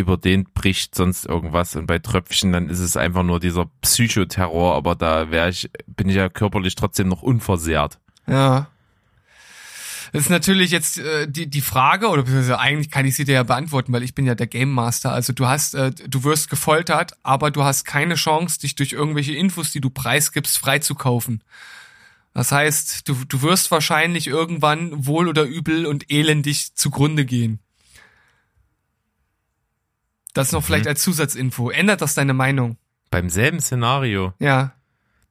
über den bricht sonst irgendwas und bei Tröpfchen dann ist es einfach nur dieser Psychoterror, aber da wäre ich bin ich ja körperlich trotzdem noch unversehrt.
Ja. Das ist natürlich jetzt äh, die die Frage oder beziehungsweise eigentlich kann ich sie dir ja beantworten, weil ich bin ja der Game Master. Also du hast äh, du wirst gefoltert, aber du hast keine Chance, dich durch irgendwelche Infos, die du preisgibst, freizukaufen. Das heißt, du du wirst wahrscheinlich irgendwann wohl oder übel und elendig zugrunde gehen. Das noch vielleicht als Zusatzinfo. Ändert das deine Meinung?
Beim selben Szenario.
Ja.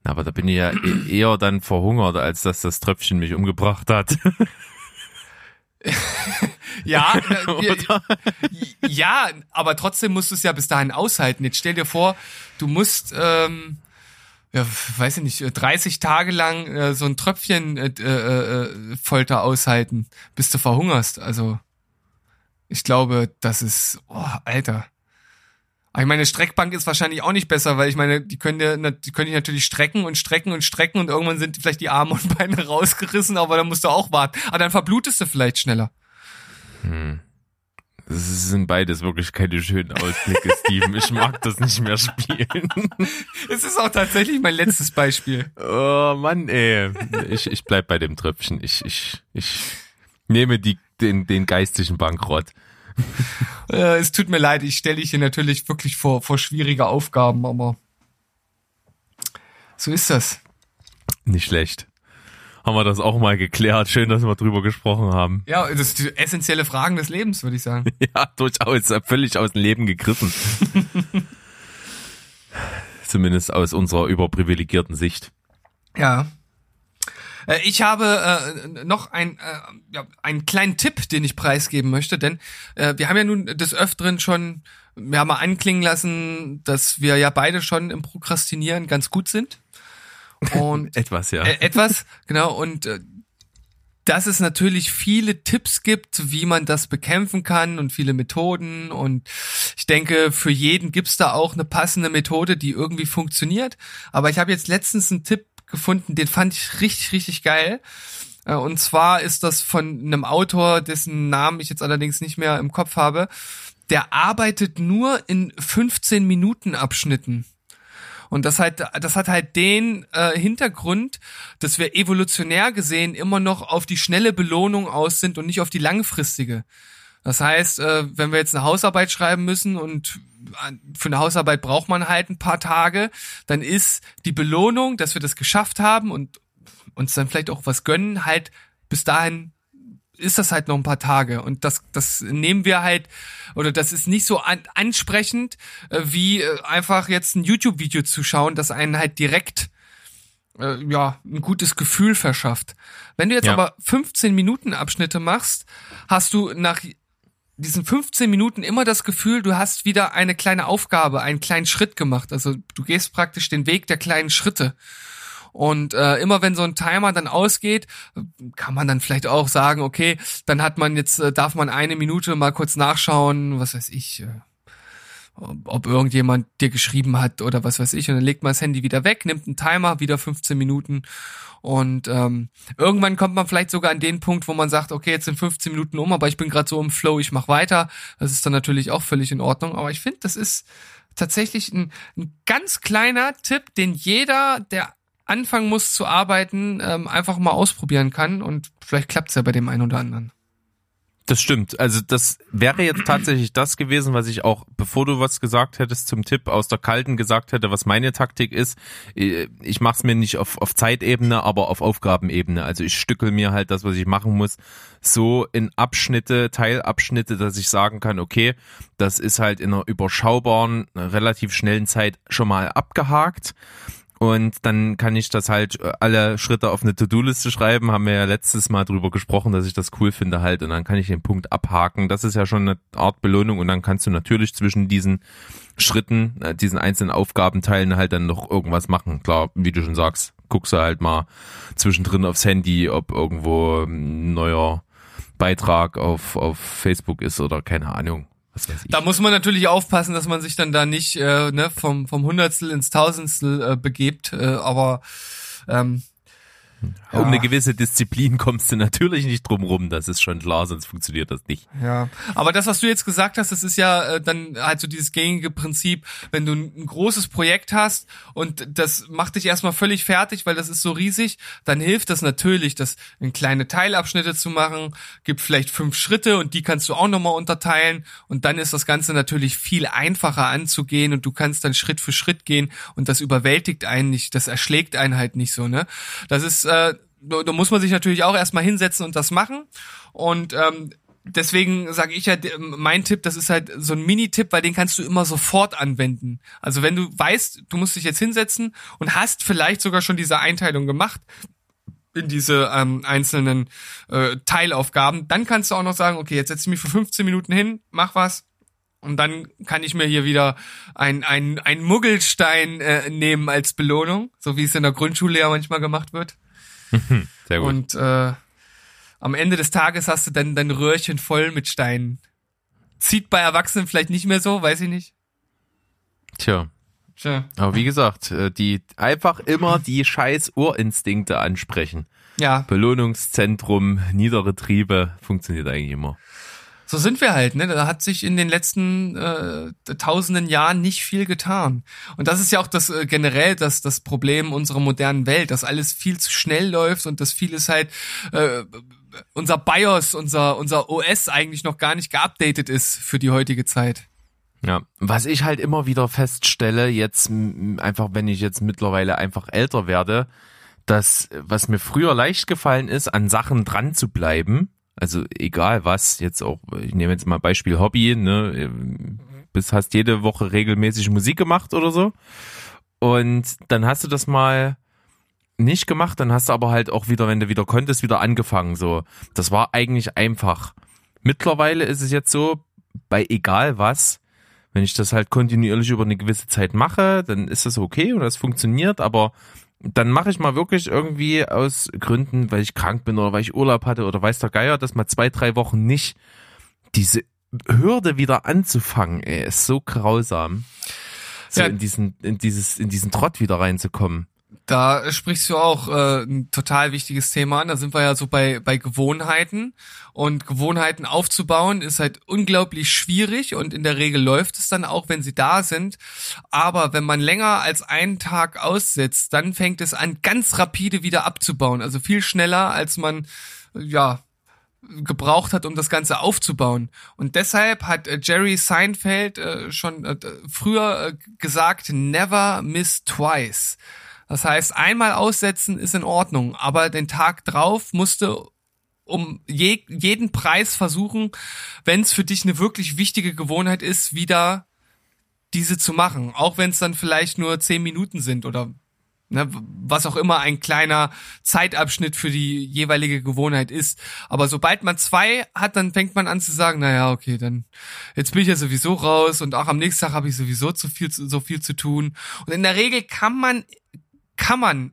Aber da bin ich ja e- eher dann verhungert, als dass das Tröpfchen mich umgebracht hat.
Ja, äh, wir- ja, aber trotzdem musst du es ja bis dahin aushalten. Jetzt stell dir vor, du musst, ähm, ja, weiß ich nicht, 30 Tage lang äh, so ein Tröpfchen äh, äh, äh, Folter aushalten, bis du verhungerst. Also, ich glaube, das ist, oh, Alter. Aber ich meine, Streckbank ist wahrscheinlich auch nicht besser, weil ich meine, die können na- die können dich natürlich strecken und strecken und strecken und irgendwann sind vielleicht die Arme und Beine rausgerissen, aber dann musst du auch warten. Aber dann verblutest du vielleicht schneller.
Das sind beides wirklich keine schönen Ausblicke, Steven. Ich mag das nicht mehr spielen.
Es ist auch tatsächlich mein letztes Beispiel.
Oh Mann, ey. Ich, ich bleib bei dem Tröpfchen. Ich, ich, ich nehme die, den, den geistigen Bankrott.
Äh, es tut mir leid, ich stelle dich hier natürlich wirklich vor, vor schwierige Aufgaben, aber so ist das.
Nicht schlecht. Haben wir das auch mal geklärt. Schön, dass wir drüber gesprochen haben.
Ja, das sind die essentielle Fragen des Lebens, würde ich sagen.
Ja, durchaus völlig aus dem Leben gegriffen. Zumindest aus unserer überprivilegierten Sicht.
Ja. Äh, Ich habe äh, noch ein, äh, ja, einen kleinen Tipp, den ich preisgeben möchte, denn äh, wir haben ja nun des Öfteren schon ja, mal anklingen lassen, dass wir ja beide schon im Prokrastinieren ganz gut sind. Und
Etwas, ja.
Äh, etwas, genau, und äh, dass es natürlich viele Tipps gibt, wie man das bekämpfen kann und viele Methoden. Und ich denke, für jeden gibt's da auch eine passende Methode, die irgendwie funktioniert. Aber ich habe jetzt letztens einen Tipp gefunden, den fand ich richtig, richtig geil. Äh, Und zwar ist das von einem Autor, dessen Namen ich jetzt allerdings nicht mehr im Kopf habe. Der arbeitet nur in 15 Minuten Abschnitten. Und das halt, das hat halt den äh, Hintergrund, dass wir evolutionär gesehen immer noch auf die schnelle Belohnung aus sind und nicht auf die langfristige. Das heißt, äh, wenn wir jetzt eine Hausarbeit schreiben müssen und für eine Hausarbeit braucht man halt ein paar Tage, dann ist die Belohnung, dass wir das geschafft haben und uns dann vielleicht auch was gönnen, halt bis dahin ist das halt noch ein paar Tage und das das nehmen wir halt oder das ist nicht so an, ansprechend äh, wie äh, einfach jetzt ein YouTube Video zu schauen, das einen halt direkt äh, ja ein gutes Gefühl verschafft. Wenn du jetzt
Ja.
aber 15 Minuten Abschnitte machst, hast du nach diesen 15 Minuten immer das Gefühl, du hast wieder eine kleine Aufgabe, einen kleinen Schritt gemacht. Also du gehst praktisch den Weg der kleinen Schritte. Und äh, immer wenn so ein Timer dann ausgeht, kann man dann vielleicht auch sagen, okay, dann hat man jetzt, äh, darf man eine Minute mal kurz nachschauen, was weiß ich, äh, ob irgendjemand dir geschrieben hat oder was weiß ich. Und dann legt man das Handy wieder weg, nimmt einen Timer, wieder 15 Minuten. Und ähm, irgendwann kommt man vielleicht sogar an den Punkt, wo man sagt, okay, jetzt sind 15 Minuten um, aber ich bin gerade so im Flow, ich mache weiter. Das ist dann natürlich auch völlig in Ordnung. Aber ich finde, das ist tatsächlich ein, ein ganz kleiner Tipp, den jeder, der anfangen muss zu arbeiten, ähm, einfach mal ausprobieren kann. Und vielleicht klappt's ja bei dem einen oder anderen.
Das stimmt. Also das wäre jetzt tatsächlich das gewesen, was ich auch, bevor du was gesagt hättest zum Tipp aus der Kalten gesagt hätte, was meine Taktik ist. Äh, Ich mache es mir nicht auf, auf Zeitebene, aber auf Aufgabenebene. Also ich stückel mir halt das, was ich machen muss, so in Abschnitte, Teilabschnitte, dass ich sagen kann, okay, das ist halt in einer überschaubaren, relativ schnellen Zeit schon mal abgehakt. Und dann kann ich das halt äh, alle Schritte auf eine To-Do-Liste schreiben. Haben wir ja letztes Mal drüber gesprochen, dass ich das cool finde halt. Und dann kann ich den Punkt abhaken. Das ist ja schon eine Art Belohnung. Und dann kannst du natürlich zwischen diesen Schritten, äh, diesen einzelnen Aufgabenteilen halt dann noch irgendwas machen. Klar, wie du schon sagst, guckst du halt mal zwischendrin aufs Handy, ob irgendwo ein neuer Beitrag auf, auf Facebook ist oder keine Ahnung. Was weiß ich.
Da muss man natürlich aufpassen, dass man sich dann da nicht äh, ne, vom, vom Hundertstel ins Tausendstel äh, begebt. Äh, aber ähm,
Um eine gewisse Disziplin kommst du natürlich nicht drum rum, das ist schon klar, sonst funktioniert das nicht.
Ja, aber das, was du jetzt gesagt hast, das ist ja äh, dann halt so dieses gängige Prinzip, wenn du ein, ein großes Projekt hast und das macht dich erstmal völlig fertig, weil das ist so riesig, dann hilft das natürlich, das in kleine Teilabschnitte zu machen, gibt vielleicht fünf Schritte und die kannst du auch nochmal unterteilen und dann ist das Ganze natürlich viel einfacher anzugehen und du kannst dann Schritt für Schritt gehen und das überwältigt einen nicht, das erschlägt einen halt nicht so, ne? Das ist äh, da muss man sich natürlich auch erstmal hinsetzen und das machen. Und ähm, deswegen sage ich ja, mein Tipp, das ist halt so ein Mini-Tipp, weil den kannst du immer sofort anwenden. Also wenn du weißt, du musst dich jetzt hinsetzen und hast vielleicht sogar schon diese Einteilung gemacht in diese ähm, einzelnen äh, Teilaufgaben, dann kannst du auch noch sagen, okay, jetzt setze ich mich für 15 Minuten hin, mach was, und dann kann ich mir hier wieder ein, ein, ein Muggelstein äh, nehmen als Belohnung, so wie es in der Grundschule ja manchmal gemacht wird. Sehr gut. Und äh, am Ende des Tages hast du dann dein Röhrchen voll mit Steinen. Zieht bei Erwachsenen vielleicht nicht mehr so, weiß ich nicht.
Tja. Tja. Aber wie gesagt, äh, die einfach immer die scheiß Urinstinkte ansprechen. Ja. Belohnungszentrum, niedere Triebe, funktioniert eigentlich immer
so sind wir halt, ne? Da hat sich in den letzten äh, tausenden Jahren nicht viel getan. Und das ist ja auch das äh, generell das, das Problem unserer modernen Welt, dass alles viel zu schnell läuft und dass vieles halt äh, unser BIOS, unser, unser OS eigentlich noch gar nicht geupdatet ist für die heutige Zeit.
Ja, was ich halt immer wieder feststelle, jetzt einfach, wenn ich jetzt mittlerweile einfach älter werde, dass was mir früher leicht gefallen ist, an Sachen dran zu bleiben, also egal was, jetzt auch, ich nehme jetzt mal Beispiel Hobby, ne, bis hast jede Woche regelmäßig Musik gemacht oder so. Und dann hast du das mal nicht gemacht, dann hast du aber halt auch wieder, wenn du wieder konntest, wieder angefangen. So, das war eigentlich einfach. Mittlerweile ist es jetzt so, bei egal was, wenn ich das halt kontinuierlich über eine gewisse Zeit mache, dann ist das okay und das funktioniert, aber dann mache ich mal wirklich irgendwie aus Gründen, weil ich krank bin oder weil ich Urlaub hatte oder weiß der Geier, dass mal zwei, drei Wochen nicht diese Hürde wieder anzufangen, ey, ist so grausam. So ja. in diesen, in dieses, in diesen Trott wieder reinzukommen.
Da sprichst du auch äh, ein total wichtiges Thema an. Da sind wir ja so bei, bei Gewohnheiten. Und Gewohnheiten aufzubauen ist halt unglaublich schwierig und in der Regel läuft es dann auch, wenn sie da sind. Aber wenn man länger als einen Tag aussetzt, dann fängt es an, ganz rapide wieder abzubauen. Also viel schneller, als man, ja, gebraucht hat, um das Ganze aufzubauen. Und deshalb hat äh, Jerry Seinfeld äh, schon äh, früher äh, gesagt, never miss twice. Das heißt, einmal aussetzen ist in Ordnung, aber den Tag drauf musste um je, jeden Preis versuchen, wenn es für dich eine wirklich wichtige Gewohnheit ist, wieder diese zu machen. Auch wenn es dann vielleicht nur zehn Minuten sind oder ne, was auch immer ein kleiner Zeitabschnitt für die jeweilige Gewohnheit ist. Aber sobald man zwei hat, dann fängt man an zu sagen, naja, okay, dann jetzt bin ich ja sowieso raus und auch am nächsten Tag habe ich sowieso zu viel, so viel zu tun. Und in der Regel kann man kann man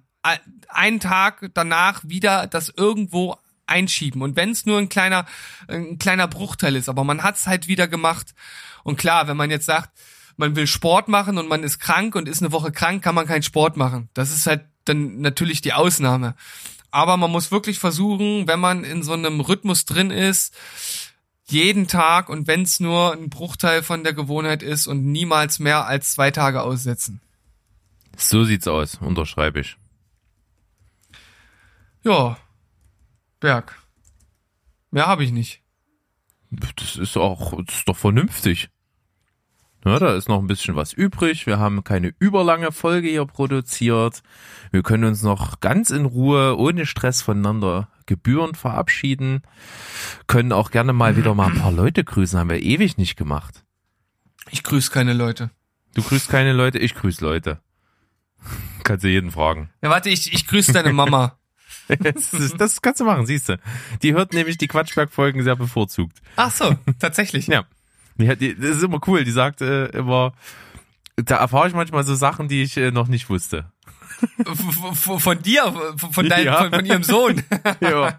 einen Tag danach wieder das irgendwo einschieben. Und wenn es nur ein kleiner, ein kleiner Bruchteil ist, aber man hat es halt wieder gemacht. Und klar, wenn man jetzt sagt, man will Sport machen und man ist krank und ist eine Woche krank, kann man keinen Sport machen. Das ist halt dann natürlich die Ausnahme. Aber man muss wirklich versuchen, wenn man in so einem Rhythmus drin ist, jeden Tag und wenn es nur ein Bruchteil von der Gewohnheit ist und niemals mehr als zwei Tage aussetzen.
So sieht's aus, unterschreibe ich.
Ja, Berg. Mehr habe ich nicht.
Das ist auch, das ist doch vernünftig. Ja, da ist noch ein bisschen was übrig. Wir haben keine überlange Folge hier produziert. Wir können uns noch ganz in Ruhe, ohne Stress voneinander gebührend verabschieden. Können auch gerne mal wieder mal ein paar Leute grüßen. Haben wir ewig nicht gemacht.
Ich grüße keine Leute.
Du grüßt keine Leute, ich grüße Leute. Kannst du jeden fragen.
Ja, warte, ich, ich grüße deine Mama.
das, ist, das kannst du machen, siehst du. Die hört nämlich die Quatschberg-Folgen sehr bevorzugt.
Ach so, tatsächlich.
ja. Die, die, das ist immer cool. Die sagt äh, immer, da erfahre ich manchmal so Sachen, die ich äh, noch nicht wusste.
Von, von dir, von, deinem, ja. von, von, ihrem Sohn. ja.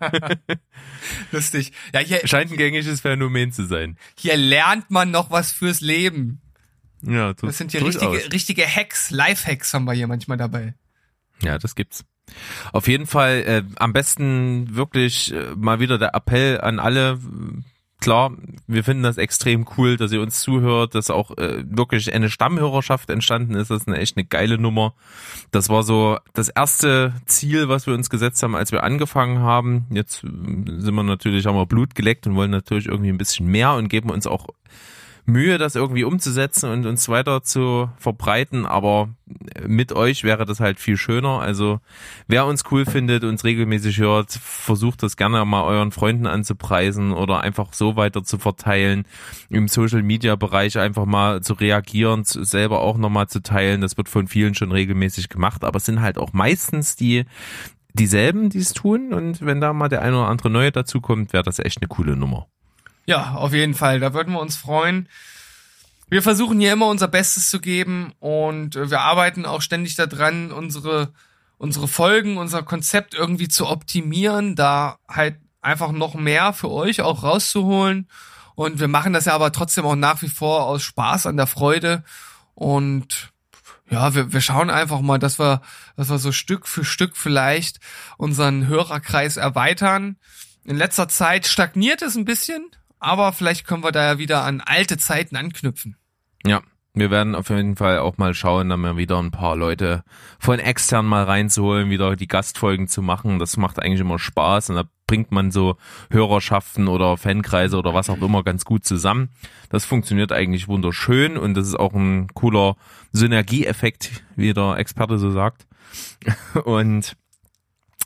Lustig. Ja,
hier, Scheint ein gängiges Phänomen zu sein.
Hier lernt man noch was fürs Leben.
Ja,
das sind hier richtige, richtige Hacks, Life-Hacks haben wir hier manchmal dabei.
Ja, das gibt's. Auf jeden Fall äh, am besten wirklich äh, mal wieder der Appell an alle. Klar, wir finden das extrem cool, dass ihr uns zuhört, dass auch äh, wirklich eine Stammhörerschaft entstanden ist. Das ist eine echt eine geile Nummer. Das war so das erste Ziel, was wir uns gesetzt haben, als wir angefangen haben. Jetzt äh, sind wir natürlich, haben wir Blut geleckt und wollen natürlich irgendwie ein bisschen mehr und geben uns auch Mühe, das irgendwie umzusetzen und uns weiter zu verbreiten, aber mit euch wäre das halt viel schöner. Also wer uns cool findet, uns regelmäßig hört, versucht das gerne mal euren Freunden anzupreisen oder einfach so weiter zu verteilen, im Social Media Bereich einfach mal zu reagieren, selber auch nochmal zu teilen. Das wird von vielen schon regelmäßig gemacht, aber es sind halt auch meistens die dieselben, die es tun und wenn da mal der eine oder andere neue dazukommt, wäre das echt eine coole Nummer.
Ja, auf jeden Fall. Da würden wir uns freuen. Wir versuchen hier immer unser Bestes zu geben und äh, wir arbeiten auch ständig daran, unsere, unsere Folgen, unser Konzept irgendwie zu optimieren, da halt einfach noch mehr für euch auch rauszuholen. Und wir machen das ja aber trotzdem auch nach wie vor aus Spaß an der Freude. Und ja, wir, wir schauen einfach mal, dass wir, dass wir so Stück für Stück vielleicht unseren Hörerkreis erweitern. In letzter Zeit stagniert es ein bisschen, aber vielleicht können wir da ja wieder an alte Zeiten anknüpfen.
Ja, wir werden auf jeden Fall auch mal schauen, dann mal wieder ein paar Leute von extern mal reinzuholen, wieder die Gastfolgen zu machen. Das macht eigentlich immer Spaß und da bringt man so Hörerschaften oder Fankreise oder was auch immer ganz gut zusammen. Das funktioniert eigentlich wunderschön und das ist auch ein cooler Synergieeffekt, wie der Experte so sagt. Und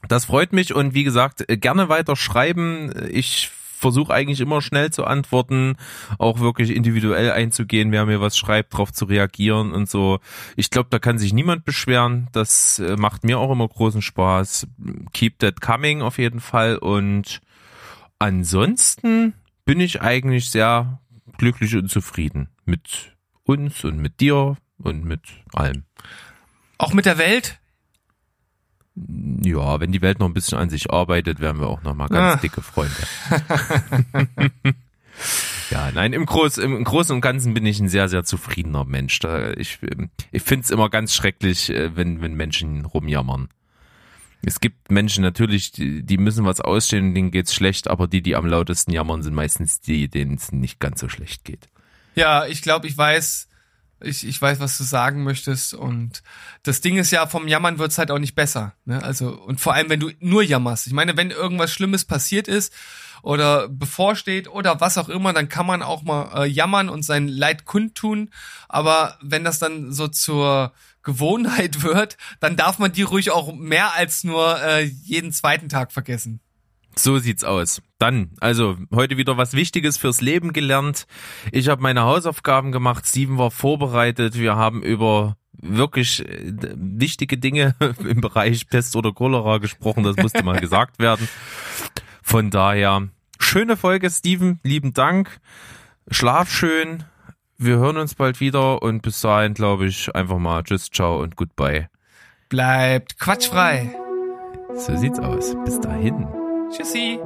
das freut mich und wie gesagt, gerne weiter schreiben. Ich versuche eigentlich immer schnell zu antworten, auch wirklich individuell einzugehen, wer mir was schreibt, darauf zu reagieren und so. Ich glaube, da kann sich niemand beschweren. Das äh, macht mir auch immer großen Spaß. Keep that coming auf jeden Fall. Und ansonsten bin ich eigentlich sehr glücklich und zufrieden mit uns und mit dir und mit allem.
Auch mit der Welt?
Ja, wenn die Welt noch ein bisschen an sich arbeitet, wären wir auch noch mal ganz ah. dicke Freunde. ja, nein, im, Groß, im Großen und Ganzen bin ich ein sehr, sehr zufriedener Mensch. Da, ich ich finde es immer ganz schrecklich, äh, wenn, wenn Menschen rumjammern. Es gibt Menschen natürlich, die, die müssen was ausstehen denen geht's schlecht, aber die, die am lautesten jammern, sind meistens die, denen es nicht ganz so schlecht geht.
Ja, ich glaube, ich weiß, ich, ich weiß, was du sagen möchtest. Und das Ding ist ja, vom Jammern wird's halt auch nicht besser. Ne? Also, und vor allem, wenn du nur jammerst. Ich meine, wenn irgendwas Schlimmes passiert ist oder bevorsteht oder was auch immer, dann kann man auch mal äh, jammern und sein Leid kundtun. Aber wenn das dann so zur Gewohnheit wird, dann darf man die ruhig auch mehr als nur äh, jeden zweiten Tag vergessen.
So sieht's aus. Dann, also heute wieder was Wichtiges fürs Leben gelernt. Ich habe meine Hausaufgaben gemacht, Steven war vorbereitet. Wir haben über wirklich äh, wichtige Dinge im Bereich Pest oder Cholera gesprochen. Das musste mal gesagt werden. Von daher, schöne Folge, Steven. Lieben Dank. Schlaf schön. Wir hören uns bald wieder und bis dahin glaube ich einfach mal Tschüss, ciao und goodbye.
Bleibt quatschfrei.
So sieht's aus. Bis dahin.
Tschüssi.